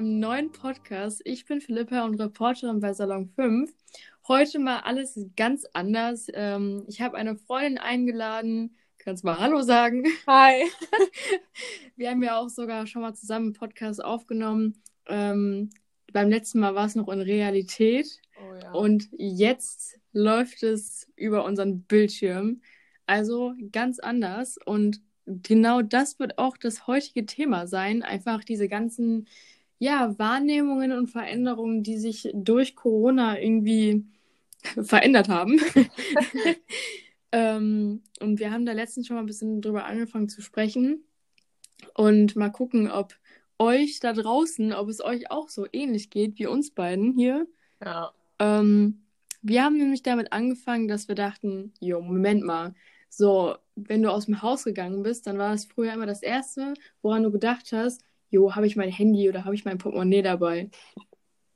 einem neuen Podcast. Ich bin Philippa und Reporterin bei Salon 5. Heute mal alles ganz anders. Ähm, ich habe eine Freundin eingeladen. Kannst mal Hallo sagen? Hi. Wir haben ja auch sogar schon mal zusammen einen Podcast aufgenommen. Ähm, beim letzten Mal war es noch in Realität. Oh, ja. Und jetzt läuft es über unseren Bildschirm. Also ganz anders. Und genau das wird auch das heutige Thema sein. Einfach diese ganzen ja, Wahrnehmungen und Veränderungen, die sich durch Corona irgendwie verändert haben. ähm, und wir haben da letztens schon mal ein bisschen drüber angefangen zu sprechen. Und mal gucken, ob euch da draußen, ob es euch auch so ähnlich geht wie uns beiden hier. Ja. Ähm, wir haben nämlich damit angefangen, dass wir dachten, jo, Moment mal, so, wenn du aus dem Haus gegangen bist, dann war das früher immer das Erste, woran du gedacht hast, jo, habe ich mein Handy oder habe ich mein Portemonnaie dabei?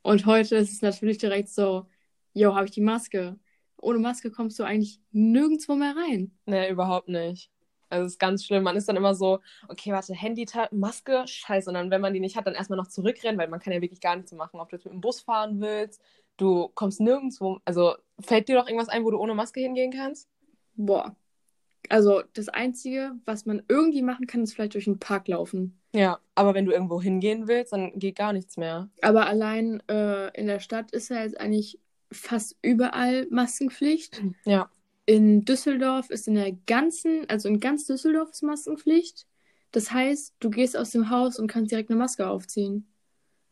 Und heute ist es natürlich direkt so, jo, habe ich die Maske? Ohne Maske kommst du eigentlich nirgendwo mehr rein. Nee, überhaupt nicht. Also es ist ganz schlimm. Man ist dann immer so, okay, warte, Handy, Maske, scheiße. Und dann, wenn man die nicht hat, dann erstmal noch zurückrennen, weil man kann ja wirklich gar nichts machen. Ob du jetzt mit dem Bus fahren willst, du kommst nirgendwo. Also fällt dir doch irgendwas ein, wo du ohne Maske hingehen kannst? Boah. Also das Einzige, was man irgendwie machen kann, ist vielleicht durch den Park laufen. Ja, aber wenn du irgendwo hingehen willst, dann geht gar nichts mehr. Aber allein äh, in der Stadt ist ja jetzt eigentlich fast überall Maskenpflicht. Ja. In Düsseldorf ist in der ganzen, also in ganz Düsseldorf ist Maskenpflicht. Das heißt, du gehst aus dem Haus und kannst direkt eine Maske aufziehen.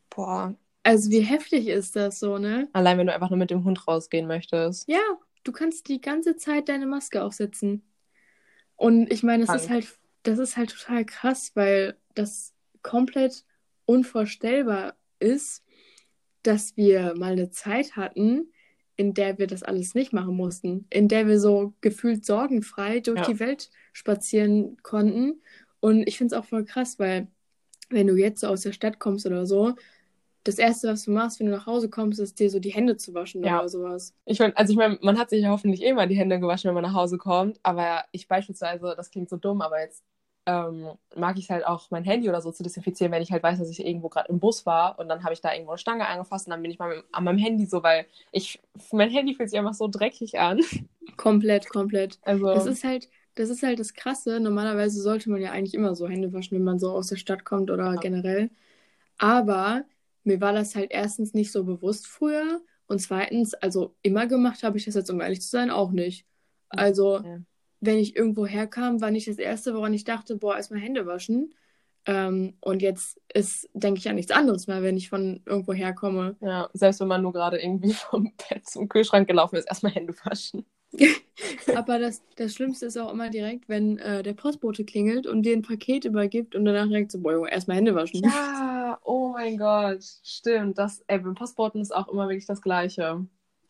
Boah. Also wie heftig ist das so, ne? Allein wenn du einfach nur mit dem Hund rausgehen möchtest. Ja, du kannst die ganze Zeit deine Maske aufsetzen. Und ich meine, das ist halt, das ist halt total krass, weil das komplett unvorstellbar ist, dass wir mal eine Zeit hatten, in der wir das alles nicht machen mussten, in der wir so gefühlt sorgenfrei durch Ja. die Welt spazieren konnten. Und ich finde es auch voll krass, weil wenn du jetzt so aus der Stadt kommst oder so, das Erste, was du machst, wenn du nach Hause kommst, ist dir so die Hände zu waschen Ja. oder sowas. Ich mein, also ich meine, man hat sich ja hoffentlich eh mal die Hände gewaschen, wenn man nach Hause kommt. Aber ich beispielsweise, das klingt so dumm, aber jetzt ähm, mag ich es halt auch, mein Handy oder so zu desinfizieren, wenn ich halt weiß, dass ich irgendwo gerade im Bus war und dann habe ich da irgendwo eine Stange angefasst und dann bin ich mal an meinem Handy so, weil ich, mein Handy fühlt sich einfach so dreckig an. Komplett, komplett. Also, Das ist halt, das ist halt das Krasse. Normalerweise sollte man ja eigentlich immer so Hände waschen, wenn man so aus der Stadt kommt oder Ja. generell. Aber mir war das halt erstens nicht so bewusst früher und zweitens, also immer gemacht habe ich das jetzt, um ehrlich zu sein, auch nicht. Also, Ja. wenn ich irgendwo herkam, war nicht das Erste, woran ich dachte, boah, erstmal Hände waschen. Ähm, und jetzt ist, denke ich an nichts anderes mehr, wenn ich von irgendwo herkomme. ja, selbst wenn man nur gerade irgendwie vom Bett zum Kühlschrank gelaufen ist, erstmal Hände waschen. Aber das, das Schlimmste ist auch immer direkt, wenn äh, der Postbote klingelt und dir ein Paket übergibt und danach direkt so, boah, erstmal Hände waschen. Ja, oh mein Gott, stimmt. Das, ey, beim Postboten ist auch immer wirklich das Gleiche.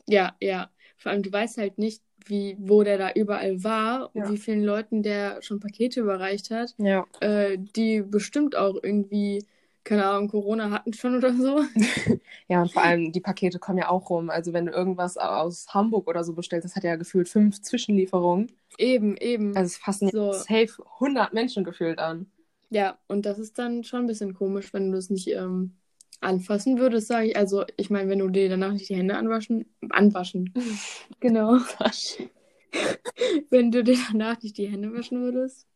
Ja, ja. Vor allem, du weißt halt nicht, wie, wo der da überall war und Ja. wie vielen Leuten der schon Pakete überreicht hat, Ja. äh, die bestimmt auch irgendwie, keine Ahnung, Corona hatten schon oder so. Ja, und vor allem die Pakete kommen ja auch rum. Also wenn du irgendwas aus Hamburg oder so bestellst, das hat ja gefühlt fünf Zwischenlieferungen. Eben, eben. Also es fassen So. safe 100 Menschen gefühlt an. Ja, und das ist dann schon ein bisschen komisch, wenn du das nicht ähm, anfassen würdest, sage ich. Also, ich meine, wenn du dir danach nicht die Hände anwaschen, anwaschen. Genau. Wenn du dir danach nicht die Hände waschen würdest.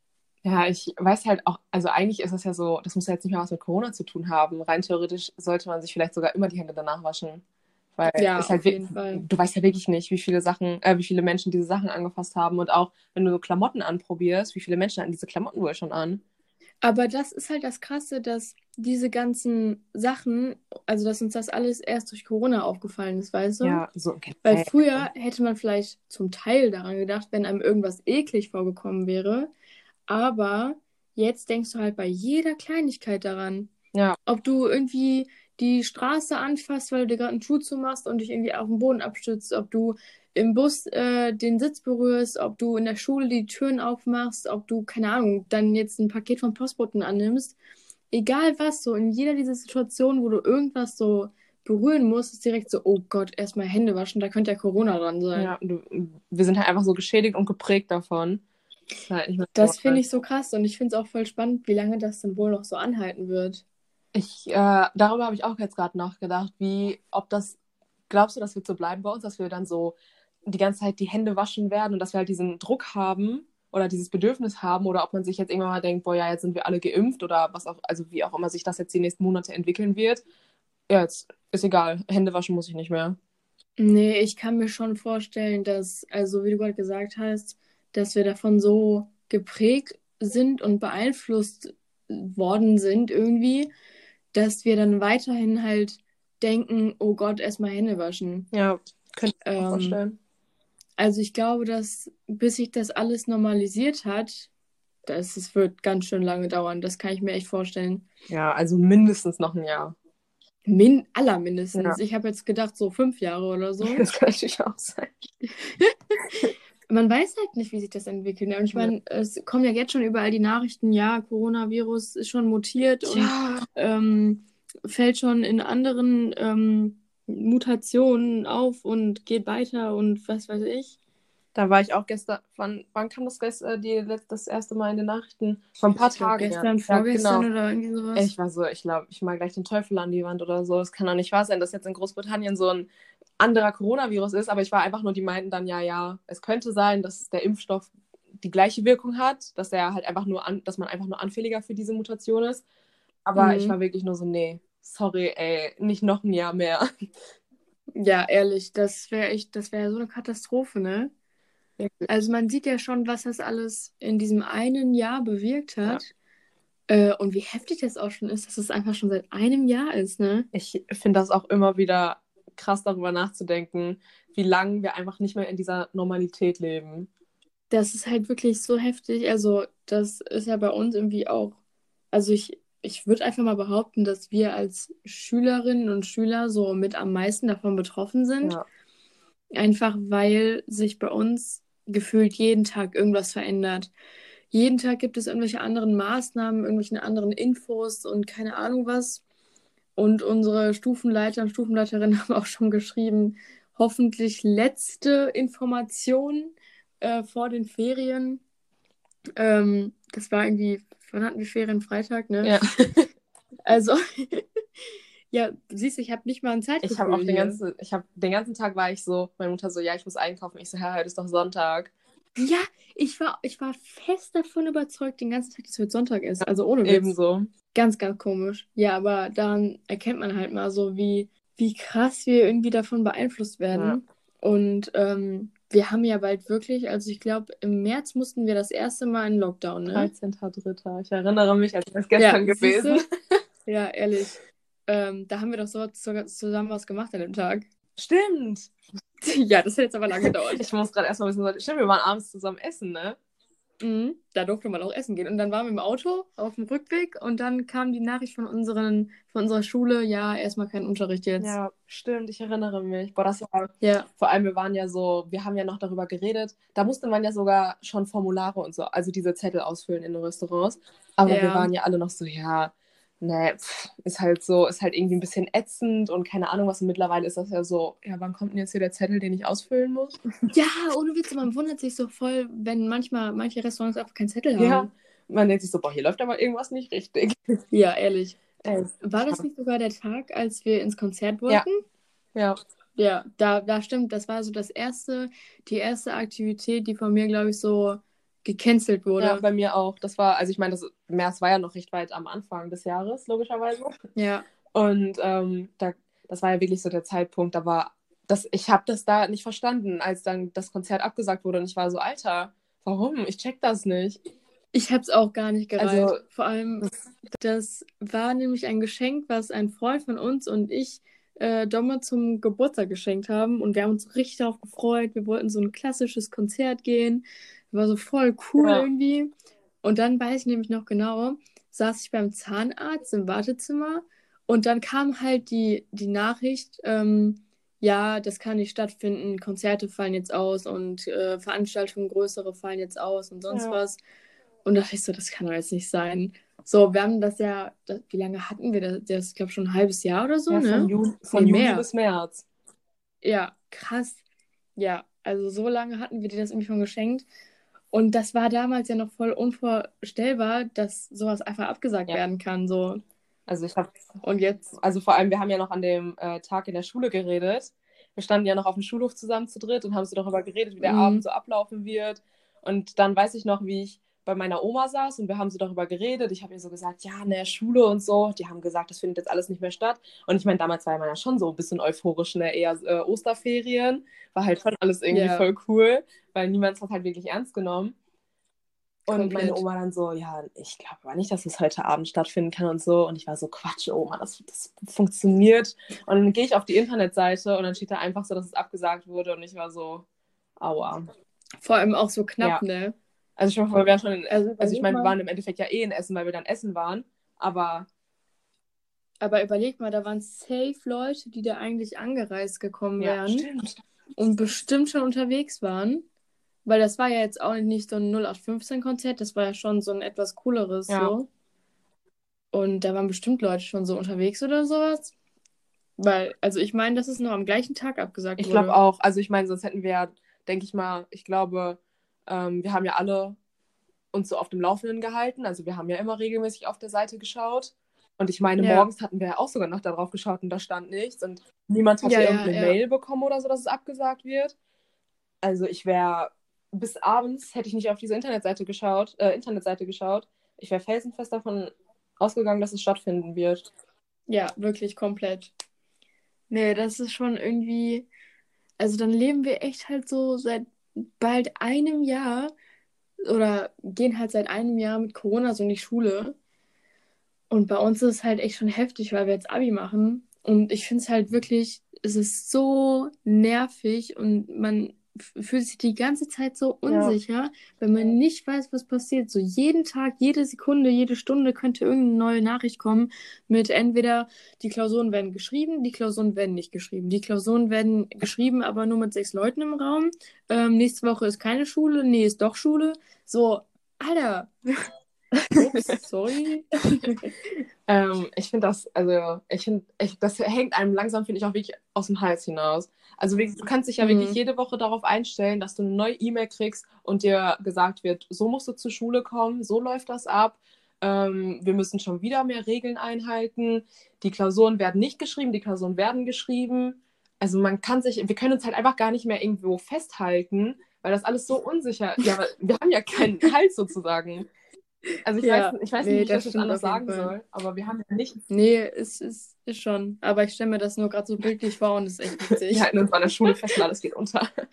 Ja, ich weiß halt auch, also eigentlich ist es ja so, das muss ja jetzt nicht mehr was mit Corona zu tun haben. Rein theoretisch sollte man sich vielleicht sogar immer die Hände danach waschen. Weil Ja, es halt auf wir- jeden Fall. du weißt ja wirklich nicht, wie viele Sachen, äh, wie viele Menschen diese Sachen angefasst haben. Und auch wenn du so Klamotten anprobierst, wie viele Menschen hatten diese Klamotten wohl schon an? Aber das ist halt das Krasse, dass diese ganzen Sachen, also dass uns das alles erst durch Corona aufgefallen ist, weißt du? Ja, so okay. Weil früher hätte man vielleicht zum Teil daran gedacht, wenn einem irgendwas eklig vorgekommen wäre. Aber jetzt denkst du halt bei jeder Kleinigkeit daran. Ja. Ob du irgendwie die Straße anfasst, weil du dir gerade einen Schuh zumachst und dich irgendwie auf den Boden abstützt, ob du im Bus äh, den Sitz berührst, ob du in der Schule die Türen aufmachst, ob du, keine Ahnung, dann jetzt ein Paket vom Postboten annimmst. Egal was, so in jeder dieser Situationen, wo du irgendwas so berühren musst, ist direkt so, oh Gott, erstmal Hände waschen, da könnte ja Corona dran sein. Ja, du, wir sind halt einfach so geschädigt und geprägt davon. Das, halt Das finde ich so krass und ich finde es auch voll spannend, wie lange das dann wohl noch so anhalten wird. Ich, äh, darüber habe ich auch jetzt gerade nachgedacht, wie, ob das, glaubst du, das wird so bleiben bei uns, dass wir dann so die ganze Zeit die Hände waschen werden und dass wir halt diesen Druck haben oder dieses Bedürfnis haben oder ob man sich jetzt irgendwann mal denkt, boah, ja, jetzt sind wir alle geimpft oder was auch, also wie auch immer sich das jetzt die nächsten Monate entwickeln wird. Ja, jetzt ist egal, Hände waschen muss ich nicht mehr. Nee, ich kann mir schon vorstellen, dass, also wie du gerade gesagt hast, dass wir davon so geprägt sind und beeinflusst worden sind irgendwie, dass wir dann weiterhin halt denken, oh Gott, erstmal Hände waschen. Ja, könnte ich mir Ähm, vorstellen. Also ich glaube, dass bis sich das alles normalisiert hat, das, es wird ganz schön lange dauern. Das kann ich mir echt vorstellen. Ja, also mindestens noch ein Jahr. Min allermindestens. Ja. Ich habe jetzt gedacht, so fünf Jahre oder so. Das kann natürlich auch sein. Man weiß halt nicht, wie sich das entwickelt. Und ich Ja. meine, es kommen ja jetzt schon überall die Nachrichten, ja, Coronavirus ist schon mutiert und Ja, ähm, fällt schon in anderen ähm, Mutationen auf und geht weiter und was weiß ich. da war ich auch gestern, wann, wann kam das gestern, die, letzt- das erste Mal in den Nachrichten? Vor ein paar Tagen. ja. gestern, Ja, vorgestern genau. oder irgendwie sowas. Ich war so, ich glaube, ich mal gleich den Teufel an die Wand oder so. Es kann doch nicht wahr sein, dass jetzt in Großbritannien so ein anderer Coronavirus ist, aber ich war einfach nur, die meinten dann, ja, ja, es könnte sein, dass der Impfstoff die gleiche Wirkung hat, dass er halt einfach nur an, dass man einfach nur anfälliger für diese Mutation ist. Aber Mhm. ich war wirklich nur so, nee, sorry, ey, nicht noch ein Jahr mehr. Ja, ehrlich, das wäre echt, das wäre so eine Katastrophe, ne? Also man sieht ja schon, was das alles in diesem einen Jahr bewirkt hat. Äh, und wie heftig das auch schon ist, dass es einfach schon seit einem Jahr ist, ne? Ich finde das auch immer wieder krass, darüber nachzudenken, wie lange wir einfach nicht mehr in dieser Normalität leben. Das ist halt wirklich so heftig. Also, das ist ja bei uns irgendwie auch. Also, ich, ich würde einfach mal behaupten, dass wir als Schülerinnen und Schüler so mit am meisten davon betroffen sind. Ja. Einfach weil sich bei uns gefühlt jeden Tag irgendwas verändert. Jeden Tag gibt es irgendwelche anderen Maßnahmen, irgendwelche anderen Infos und keine Ahnung was. Und unsere Stufenleiter und Stufenleiterinnen haben auch schon geschrieben, hoffentlich letzte Information äh, vor den Ferien. Ähm, das war irgendwie, wann hatten wir Ferien? Freitag, ne? Ja. Also, ja, siehst du, ich habe nicht mal ein Zeitgefühl Ich habe auch den ganzen, ich habe den ganzen Tag war ich so, meine Mutter so, ja, ich muss einkaufen. Ich so, ja, heute ist doch Sonntag. Ja, ich war, ich war fest davon überzeugt, den ganzen Tag, dass heute Sonntag ist. Also ohne Witz. Ebenso. Ganz, ganz komisch. Ja, aber daran erkennt man halt mal so, wie, wie krass wir irgendwie davon beeinflusst werden. Und ähm, wir haben ja bald wirklich, also ich glaube, im März mussten wir das erste Mal in Lockdown, ne? 13.3. Ich erinnere mich, als wäre es gestern Ja, gewesen. Ja, ehrlich. Ähm, da haben wir doch so zusammen was gemacht an dem Tag. Stimmt. Ja, das hat jetzt aber lange gedauert. Ich muss gerade erstmal wissen, stimmt, wir waren abends zusammen essen, ne? Mhm. Da durfte man auch essen gehen. Und dann waren wir im Auto auf dem Rückweg und dann kam die Nachricht von, unseren, von unserer Schule, ja, erstmal kein Unterricht jetzt. Ja, stimmt, ich erinnere mich. Boah, das war, Ja. vor allem, wir waren ja so, wir haben ja noch darüber geredet, da musste man ja sogar schon Formulare und so, also diese Zettel ausfüllen in den Restaurants. Aber Ja. wir waren ja alle noch so, ja, ne, pff, ist halt so, ist halt irgendwie ein bisschen ätzend und keine Ahnung was. Und mittlerweile ist das ja so, ja, wann kommt denn jetzt hier der Zettel, den ich ausfüllen muss? Ja, ohne Witz, man wundert sich so voll, wenn manchmal manche Restaurants einfach keinen Zettel haben. Ja. Man denkt sich so, boah, hier läuft aber irgendwas nicht richtig. Ja, ehrlich. Ey, War das nicht sogar der Tag, als wir ins Konzert wollten? Ja. Ja, da, da stimmt, das war so das erste, die erste Aktivität, die von mir, glaube ich, so gecancelt wurde. Ja, bei mir auch. Das war, also ich meine, das März war ja noch recht weit am Anfang des Jahres, logischerweise. Ja. Und ähm, da, das war ja wirklich so der Zeitpunkt, da war das, ich habe das da nicht verstanden, als dann das Konzert abgesagt wurde und ich war so, Alter, warum? Ich check das nicht. Ich habe es auch gar nicht gereicht. Also, Vor allem, das war nämlich ein Geschenk, was ein Freund von uns und ich äh, Domme zum Geburtstag geschenkt haben. Und wir haben uns richtig darauf gefreut. Wir wollten so ein klassisches Konzert gehen. War so voll cool Ja. irgendwie. Und dann weiß ich nämlich noch genau, saß ich beim Zahnarzt im Wartezimmer und dann kam halt die, die Nachricht, ähm, ja, das kann nicht stattfinden, Konzerte fallen jetzt aus und äh, Veranstaltungen größere fallen jetzt aus und sonst Ja. was. Und da dachte ich so, das kann doch jetzt nicht sein. So, wir haben das ja, das, wie lange hatten wir das? Das glaube schon ein halbes Jahr oder so, ja, ne? von, Ju von Juli bis März. Ja, krass. Ja, also so lange hatten wir dir das irgendwie schon geschenkt. Und das war damals ja noch voll unvorstellbar, dass sowas einfach abgesagt Ja. werden kann. So. Also ich habe. Und jetzt? Also vor allem, wir haben ja noch an dem äh, Tag in der Schule geredet. Wir standen ja noch auf dem Schulhof zusammen zu dritt und haben so darüber geredet, wie der Mhm. Abend so ablaufen wird. Und dann weiß ich noch, wie ich bei meiner Oma saß und wir haben so darüber geredet. Ich habe ihr so gesagt, ja, der Schule und so. Die haben gesagt, das findet jetzt alles nicht mehr statt. Und ich meine, damals war man ja schon so ein bisschen euphorisch, ne? Eher äh, Osterferien. War halt schon alles irgendwie Ja. voll cool, weil niemand hat halt wirklich ernst genommen. Und Komplett. meine Oma dann so, ja, ich glaube aber nicht, dass es heute Abend stattfinden kann und so. Und ich war so, Quatsch, Oma, das, das funktioniert. Und dann gehe ich auf die Internetseite und dann steht da einfach so, dass es abgesagt wurde. Und ich war so, aua. Vor allem auch so knapp, ne? Also ich meine, wir waren schon in, Also, also ich meine, wir waren im Endeffekt ja eh in Essen, weil wir dann Essen waren. Aber Aber überleg mal, da waren safe Leute, die da eigentlich angereist gekommen ja, wären stimmt. und bestimmt schon unterwegs waren. Weil das war ja jetzt auch nicht so ein 0815-Konzert, das war ja schon so ein etwas cooleres Ja. so. Und da waren bestimmt Leute schon so unterwegs oder sowas. Weil, also ich meine, das ist noch am gleichen Tag abgesagt Ich wurde. glaube auch. Also ich meine, sonst hätten wir ja, denke ich mal, ich glaube, ähm, wir haben ja alle uns so auf dem Laufenden gehalten. Also wir haben ja immer regelmäßig auf der Seite geschaut. Und ich meine, Ja. morgens hatten wir ja auch sogar noch darauf geschaut und da stand nichts. Und niemand Ja, ja, irgendeine ja. Mail bekommen oder so, dass es abgesagt wird. Also ich wäre bis abends hätte ich nicht auf diese Internetseite geschaut, äh, Internetseite geschaut. Ich wäre felsenfest davon ausgegangen, dass es stattfinden wird. Ja, wirklich komplett. Nee, das ist schon irgendwie. Also dann leben wir echt halt so seit bald einem Jahr oder gehen halt seit einem Jahr mit Corona so in die Schule. Und bei uns ist es halt echt schon heftig, weil wir jetzt Abi machen. Und ich finde es halt wirklich, es ist so nervig und man fühlt sich die ganze Zeit so unsicher, wenn man nicht weiß, was passiert. So jeden Tag, jede Sekunde, jede Stunde könnte irgendeine neue Nachricht kommen mit entweder die Klausuren werden geschrieben, die Klausuren werden nicht geschrieben. Die Klausuren werden geschrieben, aber nur mit sechs Leuten im Raum. Ähm, nächste Woche ist keine Schule, nee, ist doch Schule. So, Alter. Ups, sorry. Ähm, ich finde das, also ich finde, das hängt einem langsam, finde ich, auch wirklich aus dem Hals hinaus. Also du kannst dich ja Mhm. wirklich jede Woche darauf einstellen, dass du eine neue E-Mail kriegst und dir gesagt wird, so musst du zur Schule kommen, so läuft das ab. Ähm, wir müssen schon wieder mehr Regeln einhalten. Die Klausuren werden nicht geschrieben, die Klausuren werden geschrieben. Also man kann sich, wir können uns halt einfach gar nicht mehr irgendwo festhalten, weil das alles so unsicher ist. Ja, wir haben ja keinen Halt sozusagen. Also ich Ja, weiß, ich weiß nee, nicht, wie ich das das anders sagen Fall. soll, aber wir haben ja nichts. Nee, es ist, ist schon. Aber ich stelle mir das nur gerade so bildlich vor und es ist echt witzig. Wir halten uns an der Schule fest und alles geht unter.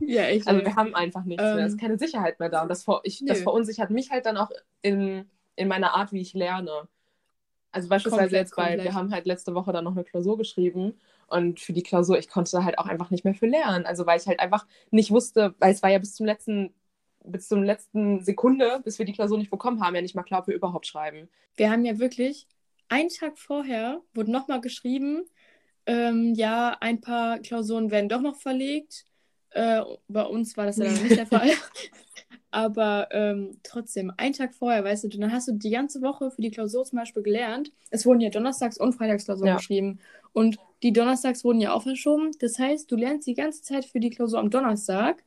Ja, echt. Also wir haben einfach nichts mehr. Es ist Ähm, keine Sicherheit mehr da. Und das, ver ich, das verunsichert mich halt dann auch in, in meiner Art, wie ich lerne. Also beispielsweise Komplett, jetzt bei, komplett. wir haben halt letzte Woche dann noch eine Klausur geschrieben und für die Klausur, ich konnte halt auch einfach nicht mehr für lernen. Also weil ich halt einfach nicht wusste, weil es war ja bis zum letzten, bis zum letzten Sekunde, bis wir die Klausur nicht bekommen haben, ja nicht mal klar, ob wir überhaupt schreiben. Wir haben ja wirklich, einen Tag vorher wurde nochmal geschrieben, ähm, ja, ein paar Klausuren werden doch noch verlegt. Äh, bei uns war das ja dann nicht der Fall. Aber ähm, trotzdem, einen Tag vorher, weißt du, dann hast du die ganze Woche für die Klausur zum Beispiel gelernt. Es wurden ja Donnerstags- und Freitagsklausuren Ja. geschrieben. Und die Donnerstags wurden ja auch verschoben. Das heißt, du lernst die ganze Zeit für die Klausur am Donnerstag.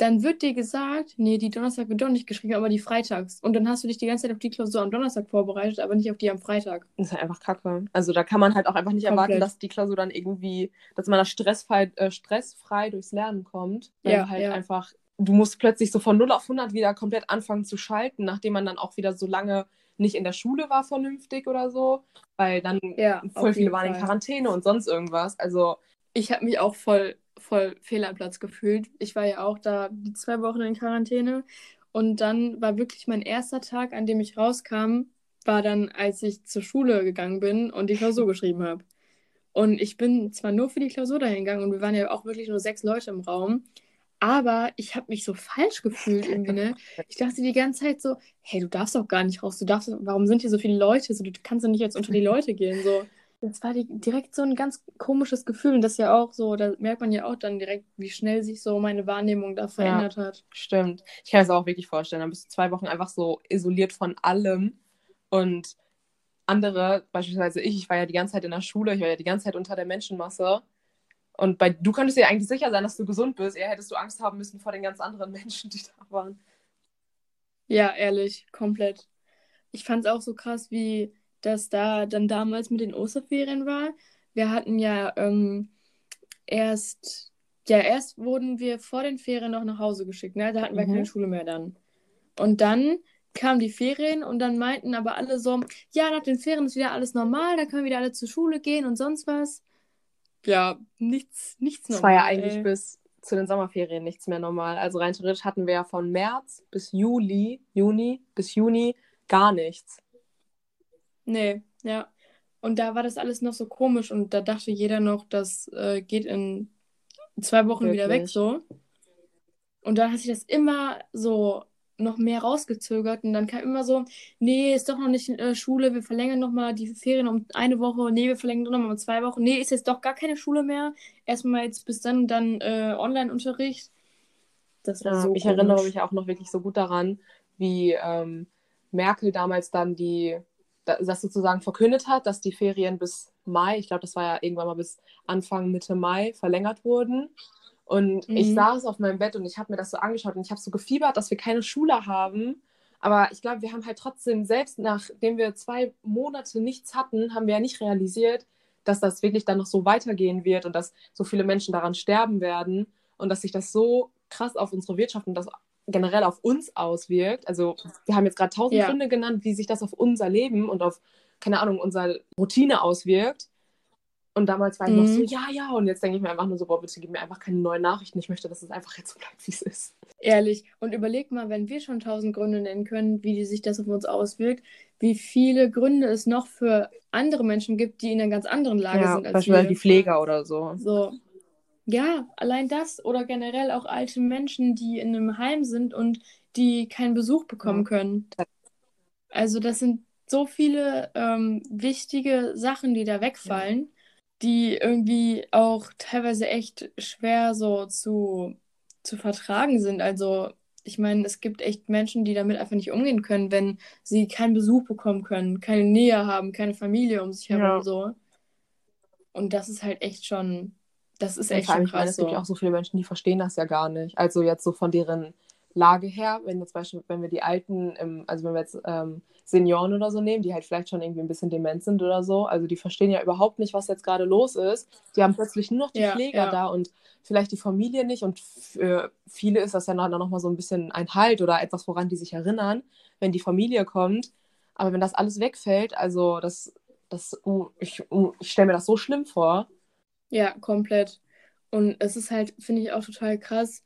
Dann wird dir gesagt, nee, die Donnerstag wird doch nicht geschrieben, aber die Freitags. Und dann hast du dich die ganze Zeit auf die Klausur am Donnerstag vorbereitet, aber nicht auf die am Freitag. Das ist halt einfach kacke. Also da kann man halt auch einfach nicht erwarten, Komplett. dass die Klausur dann irgendwie, dass man da stressfrei, äh, stressfrei durchs Lernen kommt. Weil Ja, halt ja. einfach, du musst plötzlich so von 0 auf 100 wieder komplett anfangen zu schalten, nachdem man dann auch wieder so lange nicht in der Schule war vernünftig oder so. Weil dann Ja, voll viele waren in Fall. Quarantäne und sonst irgendwas. Also Ich habe mich auch voll, voll fehl am Platz gefühlt. Ich war ja auch da die zwei Wochen in Quarantäne. Und dann war wirklich mein erster Tag, an dem ich rauskam, war dann, als ich zur Schule gegangen bin und die Klausur geschrieben habe. Und ich bin zwar nur für die Klausur dahin gegangen und wir waren ja auch wirklich nur sechs Leute im Raum, aber ich habe mich so falsch gefühlt irgendwie, ne? Ich dachte die ganze Zeit so, hey, du darfst doch gar nicht raus, du darfst, warum sind hier so viele Leute? So, du kannst doch nicht jetzt unter die Leute gehen, so. Das war die, direkt so ein ganz komisches Gefühl und das ist ja auch so, da merkt man ja auch dann direkt, wie schnell sich so meine Wahrnehmung da verändert hat. stimmt. Ich kann es auch wirklich vorstellen. Dann bist du zwei Wochen einfach so isoliert von allem. Und andere, beispielsweise ich, ich war ja die ganze Zeit in der Schule, ich war ja die ganze Zeit unter der Menschenmasse. Und bei, du könntest dir eigentlich sicher sein, dass du gesund bist. Eher hättest du Angst haben müssen vor den ganz anderen Menschen, die da waren. Ja, ehrlich, komplett. Ich fand es auch so krass, wie dass da dann damals mit den Osterferien war. Wir hatten ja ähm, erst, ja, erst wurden wir vor den Ferien noch nach Hause geschickt, ne? Da hatten wir Mhm. keine Schule mehr dann. Und dann kamen die Ferien und dann meinten aber alle so, ja, nach den Ferien ist wieder alles normal, da können wieder alle zur Schule gehen und sonst was. Ja, nichts, nichts Es normal. war ja eigentlich ey. bis zu den Sommerferien nichts mehr normal. Also rein theoretisch hatten wir ja von März bis Juli, Juni bis Juni gar nichts. Nee, ja. Und da war das alles noch so komisch und da dachte jeder noch, das äh, geht in zwei Wochen wieder weg Wirklich. so. Und dann hat sich das immer so noch mehr rausgezögert und dann kam immer so, nee, ist doch noch nicht äh, Schule, wir verlängern noch mal die Ferien um eine Woche, nee, wir verlängern noch mal um zwei Wochen, nee, ist jetzt doch gar keine Schule mehr. Erstmal jetzt bis dann dann äh, Online-Unterricht. Das war Ja, so ich erinnere komisch. mich auch noch wirklich so gut daran, wie ähm, Merkel damals dann die, das sozusagen verkündet hat, dass die Ferien bis Mai, ich glaube, das war ja irgendwann mal bis Anfang, Mitte Mai verlängert wurden. Und ich Mhm. saß auf meinem Bett und ich habe mir das so angeschaut und ich habe so gefiebert, dass wir keine Schule haben. Aber ich glaube, wir haben halt trotzdem, selbst nachdem wir zwei Monate nichts hatten, haben wir ja nicht realisiert, dass das wirklich dann noch so weitergehen wird und dass so viele Menschen daran sterben werden und dass sich das so krass auf unsere Wirtschaft und das generell auf uns auswirkt. Also wir haben jetzt gerade tausend Ja. Gründe genannt, wie sich das auf unser Leben und auf, keine Ahnung, unsere Routine auswirkt. Und damals war ich noch Mhm. so, ja, ja. Und jetzt denke ich mir einfach nur so, boah, bitte gib mir einfach keine neuen Nachrichten. Ich möchte, dass es einfach jetzt so bleibt, wie es ist. Ehrlich. Und überleg mal, wenn wir schon tausend Gründe nennen können, wie die sich das auf uns auswirkt, wie viele Gründe es noch für andere Menschen gibt, die in einer ganz anderen Lage sind als beispielsweise wir. die Pfleger oder so. So. Ja, allein das oder generell auch alte Menschen, die in einem Heim sind und die keinen Besuch bekommen Ja. können. Also das sind so viele ähm, wichtige Sachen, die da wegfallen, die irgendwie auch teilweise echt schwer so zu, zu vertragen sind. Also ich meine, es gibt echt Menschen, die damit einfach nicht umgehen können, wenn sie keinen Besuch bekommen können, keine Nähe haben, keine Familie um sich herum Ja. so. Und das ist halt echt schon, das ist echt schon ich meine, krass es gibt ja auch so viele Menschen, die verstehen das ja gar nicht. Also jetzt so von deren Lage her, wenn jetzt Beispiel, wenn wir die Alten, also wenn wir jetzt ähm, Senioren oder so nehmen, die halt vielleicht schon irgendwie ein bisschen dement sind oder so, also die verstehen ja überhaupt nicht, was jetzt gerade los ist. Die haben plötzlich nur noch die Ja, Pfleger ja. da und vielleicht die Familie nicht und für viele ist das ja dann noch mal so ein bisschen ein Halt oder etwas, woran die sich erinnern, wenn die Familie kommt. Aber wenn das alles wegfällt, also das, das, oh, ich, oh, ich stelle mir das so schlimm vor. Ja, komplett. Und es ist halt, finde ich, auch total krass,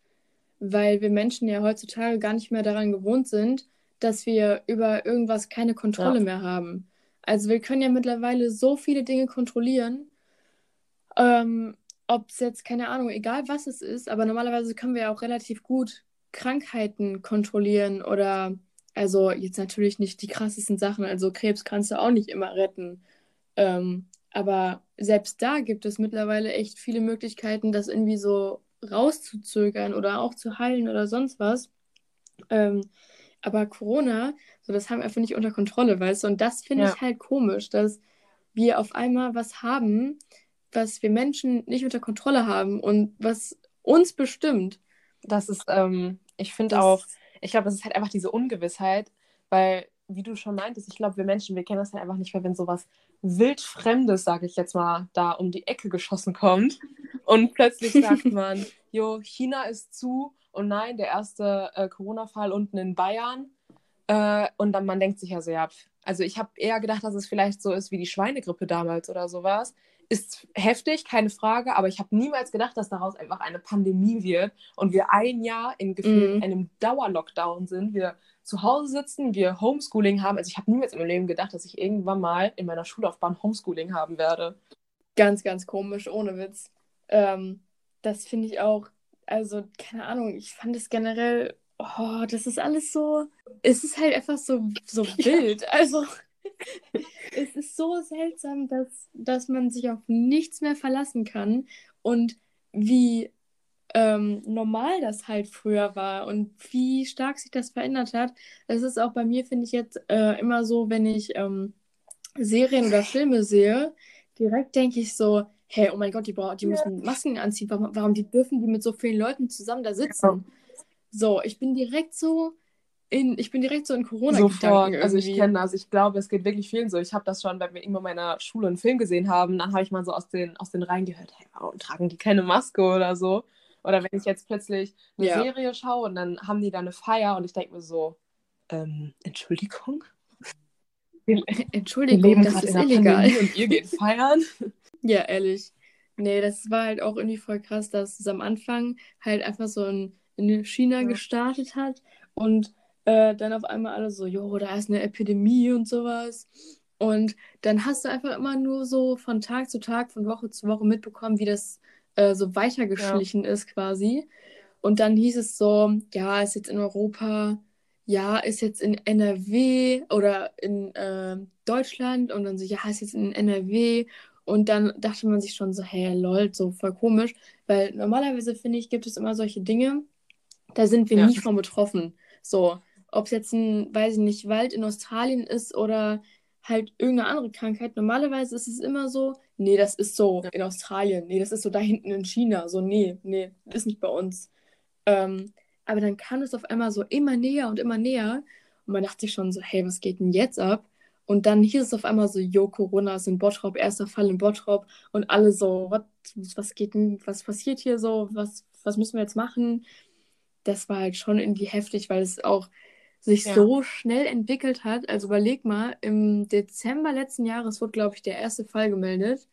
weil wir Menschen ja heutzutage gar nicht mehr daran gewohnt sind, dass wir über irgendwas keine Kontrolle Ja. mehr haben. Also wir können ja mittlerweile so viele Dinge kontrollieren, ähm, ob es jetzt, keine Ahnung, egal was es ist, aber normalerweise können wir ja auch relativ gut Krankheiten kontrollieren oder, also jetzt natürlich nicht die krassesten Sachen, also Krebs kannst du auch nicht immer retten. Ähm, aber selbst da gibt es mittlerweile echt viele Möglichkeiten, das irgendwie so rauszuzögern oder auch zu heilen oder sonst was. Ähm, aber Corona, so das haben wir einfach nicht unter Kontrolle, weißt du? Und das finde Ja. ich halt komisch, dass wir auf einmal was haben, was wir Menschen nicht unter Kontrolle haben und was uns bestimmt. Das ist, ähm, ich finde auch, ich glaube, das ist halt einfach diese Ungewissheit, weil, wie du schon meintest, ich glaube, wir Menschen, wir kennen das halt einfach nicht mehr, wenn sowas wildfremdes, sage ich jetzt mal, da um die Ecke geschossen kommt und plötzlich sagt man, jo, China ist zu und nein, der erste äh, Corona-Fall unten in Bayern äh, und dann man denkt sich ja ja, pf. also ich habe eher gedacht, dass es vielleicht so ist wie die Schweinegrippe damals oder sowas. Ist heftig, keine Frage, aber ich habe niemals gedacht, dass daraus einfach eine Pandemie wird und wir ein Jahr in gefühlt Mhm. einem Dauerlockdown sind, wir zu Hause sitzen, wir Homeschooling haben. Also ich habe niemals in meinem Leben gedacht, dass ich irgendwann mal in meiner Schullaufbahn Homeschooling haben werde. Ganz, ganz komisch, ohne Witz. Ähm, das finde ich auch, also keine Ahnung, ich fand es generell, oh, das ist alles so, es ist halt einfach so, so wild. Also es ist so seltsam, dass, dass man sich auf nichts mehr verlassen kann und wie ähm, normal das halt früher war und wie stark sich das verändert hat. Es ist auch bei mir, finde ich jetzt äh, immer so, wenn ich ähm, Serien oder Filme sehe, direkt denke ich so, hey, oh mein Gott, die, bra- die müssen Masken anziehen. Warum, warum die dürfen die mit so vielen Leuten zusammen da sitzen? So, ich bin direkt so in, ich bin direkt so in corona Sofort, also ich kenne das. Ich glaube, es geht wirklich vielen so. Ich habe das schon, wenn wir irgendwann in meiner Schule einen Film gesehen haben, dann habe ich mal so aus den, aus den Reihen gehört, hey, warum tragen die keine Maske oder so? Oder wenn ich jetzt plötzlich eine ja. Serie schaue und dann haben die da eine Feier und ich denke mir so, ähm, Entschuldigung? Entschuldigung, das ist illegal. Und ihr geht feiern? ja, ehrlich. Nee, das war halt auch irgendwie voll krass, dass es am Anfang halt einfach so in, in China ja. gestartet hat und äh, dann auf einmal alle so, jo, da ist eine Epidemie und sowas. Und dann hast du einfach immer nur so von Tag zu Tag, von Woche zu Woche mitbekommen, wie das äh, so weitergeschlichen ja. ist quasi. Und dann hieß es so, ja, ist jetzt in Europa, ja, ist jetzt in NRW oder in äh, Deutschland und dann so, ja, ist jetzt in NRW. Und dann dachte man sich schon so, hey, lol, so voll komisch. Weil normalerweise, finde ich, gibt es immer solche Dinge, da sind wir ja. nie von betroffen. So, ob es jetzt ein, weiß ich nicht, Wald in Australien ist oder halt irgendeine andere Krankheit. Normalerweise ist es immer so, nee, das ist so in Australien, nee, das ist so da hinten in China, so, nee, nee, ist nicht bei uns. Ähm, aber dann kam es auf einmal so immer näher und immer näher und man dachte sich schon so, hey, was geht denn jetzt ab? Und dann hieß es auf einmal so, yo, Corona ist in Bottrop, erster Fall in Bottrop und alle so, what, was geht denn, was passiert hier so, was, was müssen wir jetzt machen? Das war halt schon irgendwie heftig, weil es auch sich ja. so schnell entwickelt hat. Also überleg mal, im Dezember letzten Jahres wurde, glaube ich, der erste Fall gemeldet.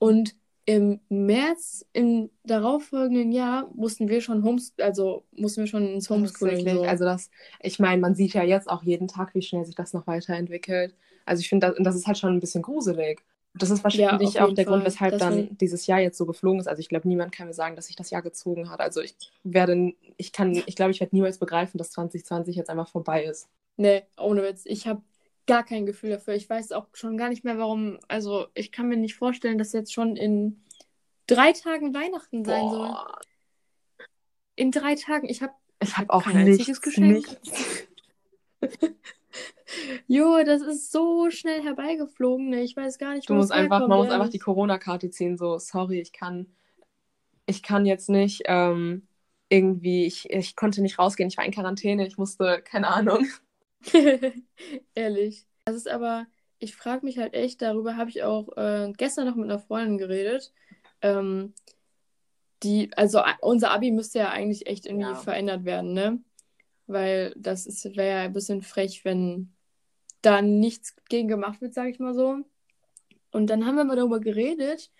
Und im März im darauffolgenden Jahr mussten wir schon Homes also mussten wir schon ins Homeschooling. So. Also das, ich meine, man sieht ja jetzt auch jeden Tag, wie schnell sich das noch weiterentwickelt. Also ich finde, das, das ist halt schon ein bisschen gruselig. Das ist wahrscheinlich ja, auch der Fall. Grund, weshalb das dann dieses Jahr jetzt so geflogen ist. Also ich glaube, niemand kann mir sagen, dass sich das Jahr gezogen hat. Also ich werde, ich kann, ich glaube, ich werde niemals begreifen, dass 2020 jetzt einfach vorbei ist. Nee, ohne Witz. Ich habe gar kein Gefühl dafür. Ich weiß auch schon gar nicht mehr, warum. Also ich kann mir nicht vorstellen, dass jetzt schon in drei Tagen Weihnachten sein Boah. soll. In drei Tagen. Ich habe ich hab auch kein nichts, einziges Geschenk. Jo, das ist so schnell herbeigeflogen. Ne? Ich weiß gar nicht, du musst einfach, Man muss einfach die Corona-Karte ziehen. So, sorry, ich kann, ich kann jetzt nicht ähm, irgendwie, ich, ich konnte nicht rausgehen. Ich war in Quarantäne. Ich musste, keine Ahnung. Ehrlich. Das ist aber, ich frage mich halt echt, darüber habe ich auch äh, gestern noch mit einer Freundin geredet. Ähm, die, also unser Abi müsste ja eigentlich echt irgendwie ja. verändert werden, ne? Weil das wäre ja ein bisschen frech, wenn da nichts gegen gemacht wird, sage ich mal so. Und dann haben wir mal darüber geredet,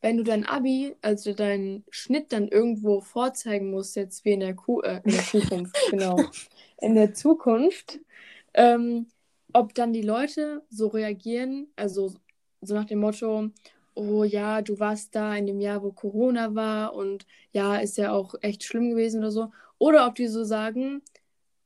wenn du dein Abi, also deinen Schnitt dann irgendwo vorzeigen musst, jetzt wie in der, Ku äh, in der Zukunft, genau, in der Zukunft, ähm, ob dann die Leute so reagieren, also so nach dem Motto, oh ja, du warst da in dem Jahr, wo Corona war und ja, ist ja auch echt schlimm gewesen oder so. Oder ob die so sagen,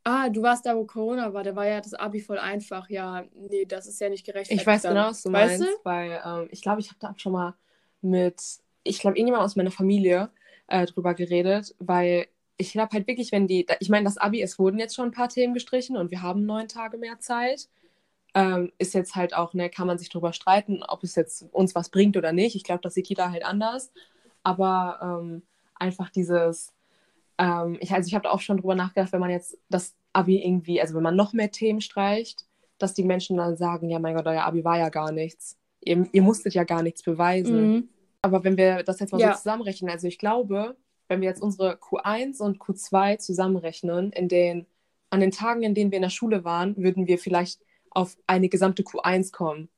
Ah, du warst da, wo Corona war. Da war ja das Abi voll einfach. Ja, nee, das ist ja nicht gerecht. Ich weiß genau, was du weißt meinst, du? weil ähm, ich glaube, ich habe da schon mal mit, ich glaube, irgendjemand aus meiner Familie äh, drüber geredet, weil ich glaube halt wirklich, wenn die, ich meine, das Abi, es wurden jetzt schon ein paar Themen gestrichen und wir haben neun Tage mehr Zeit. Ähm, ist jetzt halt auch, ne, kann man sich drüber streiten, ob es jetzt uns was bringt oder nicht. Ich glaube, das sieht jeder halt anders. Aber ähm, einfach dieses, ähm, ich, also ich habe auch schon drüber nachgedacht, wenn man jetzt das Abi irgendwie, also wenn man noch mehr Themen streicht, dass die Menschen dann sagen, ja mein Gott, euer Abi war ja gar nichts. Ihr, ihr musstet ja gar nichts beweisen. Mhm. Aber wenn wir das jetzt mal ja. so zusammenrechnen, also ich glaube, wenn wir jetzt unsere Q1 und Q2 zusammenrechnen, in den, an den Tagen, in denen wir in der Schule waren, würden wir vielleicht auf eine gesamte Q1 kommen.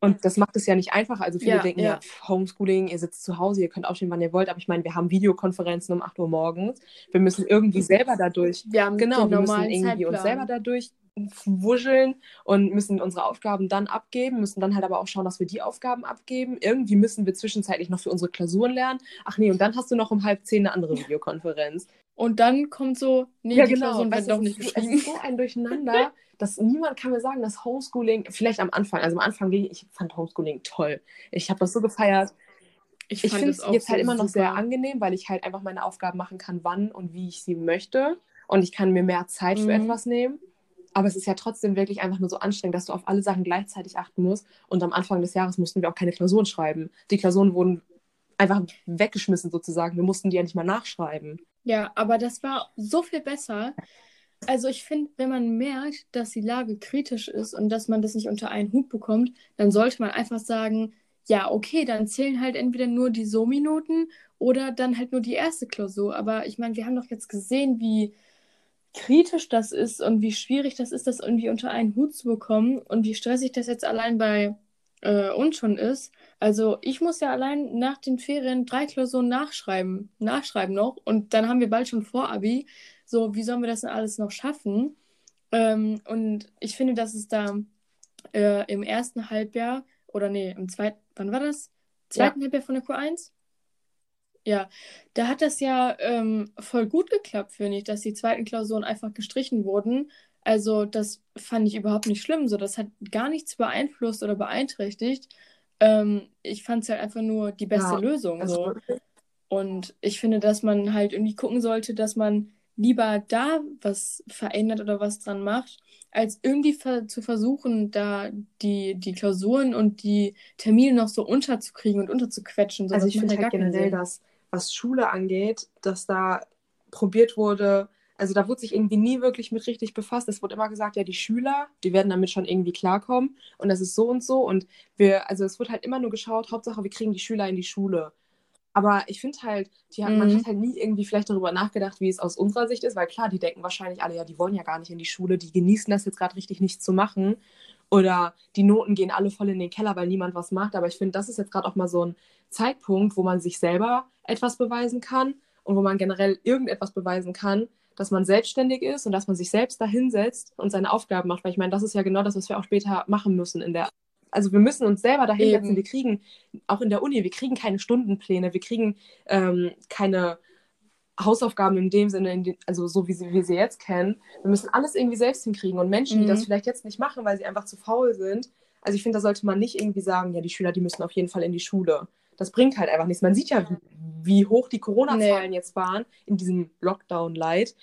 Und das macht es ja nicht einfach. Also viele ja, denken ja, ja Homeschooling, ihr sitzt zu Hause, ihr könnt aufstehen, wann ihr wollt. Aber ich meine, wir haben Videokonferenzen um 8 Uhr morgens. Wir müssen irgendwie selber dadurch. Wir haben genau, wir müssen irgendwie Zeitplan. uns selber dadurch wuscheln und müssen unsere Aufgaben dann abgeben, müssen dann halt aber auch schauen, dass wir die Aufgaben abgeben. Irgendwie müssen wir zwischenzeitlich noch für unsere Klausuren lernen. Ach nee, und dann hast du noch um halb zehn eine andere Videokonferenz. Und dann kommt so, nee, ja, die genau. Klausuren werden doch nicht geschrieben. Es ist so ein Durcheinander dass niemand kann mir sagen, dass Homeschooling, vielleicht am Anfang, also am Anfang, ich fand Homeschooling toll. Ich habe das so gefeiert. Ich, ich finde es jetzt so halt immer noch sehr angenehm, weil ich halt einfach meine Aufgaben machen kann, wann und wie ich sie möchte. Und ich kann mir mehr Zeit mhm. für etwas nehmen. Aber es ist ja trotzdem wirklich einfach nur so anstrengend, dass du auf alle Sachen gleichzeitig achten musst. Und am Anfang des Jahres mussten wir auch keine Klausuren schreiben. Die Klausuren wurden einfach weggeschmissen sozusagen. Wir mussten die ja nicht mal nachschreiben. Ja, aber das war so viel besser, Also ich finde, wenn man merkt, dass die Lage kritisch ist und dass man das nicht unter einen Hut bekommt, dann sollte man einfach sagen, ja, okay, dann zählen halt entweder nur die So-Minuten oder dann halt nur die erste Klausur. Aber ich meine, wir haben doch jetzt gesehen, wie kritisch das ist und wie schwierig das ist, das irgendwie unter einen Hut zu bekommen und wie stressig das jetzt allein bei äh, uns schon ist. Also ich muss ja allein nach den Ferien drei Klausuren nachschreiben, nachschreiben noch und dann haben wir bald schon Vorabi. So, wie sollen wir das denn alles noch schaffen? Ähm, und ich finde, dass es da äh, im ersten Halbjahr oder nee, im zweiten, wann war das? Zweiten ja. Halbjahr von der Q1? Ja, da hat das ja ähm, voll gut geklappt, finde ich, dass die zweiten Klausuren einfach gestrichen wurden. Also das fand ich überhaupt nicht schlimm. So, das hat gar nichts beeinflusst oder beeinträchtigt. Ähm, ich fand es halt einfach nur die beste ja, Lösung. So. Und ich finde, dass man halt irgendwie gucken sollte, dass man lieber da was verändert oder was dran macht, als irgendwie ver zu versuchen, da die, die Klausuren und die Termine noch so unterzukriegen und unterzuquetschen. So, also ich finde halt generell, dass was Schule angeht, dass da probiert wurde, also da wurde sich irgendwie nie wirklich mit richtig befasst. Es wurde immer gesagt, ja, die Schüler, die werden damit schon irgendwie klarkommen und das ist so und so. Und wir, also es wird halt immer nur geschaut, Hauptsache, wir kriegen die Schüler in die Schule. Aber ich finde halt, die mhm. man hat halt nie irgendwie vielleicht darüber nachgedacht, wie es aus unserer Sicht ist, weil klar, die denken wahrscheinlich alle, ja, die wollen ja gar nicht in die Schule, die genießen das jetzt gerade richtig nicht zu machen. Oder die Noten gehen alle voll in den Keller, weil niemand was macht. Aber ich finde, das ist jetzt gerade auch mal so ein Zeitpunkt, wo man sich selber etwas beweisen kann und wo man generell irgendetwas beweisen kann, dass man selbstständig ist und dass man sich selbst da hinsetzt und seine Aufgaben macht. Weil ich meine, das ist ja genau das, was wir auch später machen müssen in der. Also wir müssen uns selber da hinsetzen. Wir kriegen, auch in der Uni, wir kriegen keine Stundenpläne, wir kriegen ähm, keine Hausaufgaben in dem Sinne, in den, also so wie sie, wir sie jetzt kennen. Wir müssen alles irgendwie selbst hinkriegen. Und Menschen, mhm. die das mhm. vielleicht jetzt nicht machen, weil sie einfach zu faul sind, also ich finde, da sollte man nicht irgendwie sagen, ja, die Schüler, die müssen auf jeden Fall in die Schule. Das bringt halt einfach nichts. Man sieht ja, wie, hoch die Corona-Zahlen nee. jetzt waren in diesem Lockdown-Light.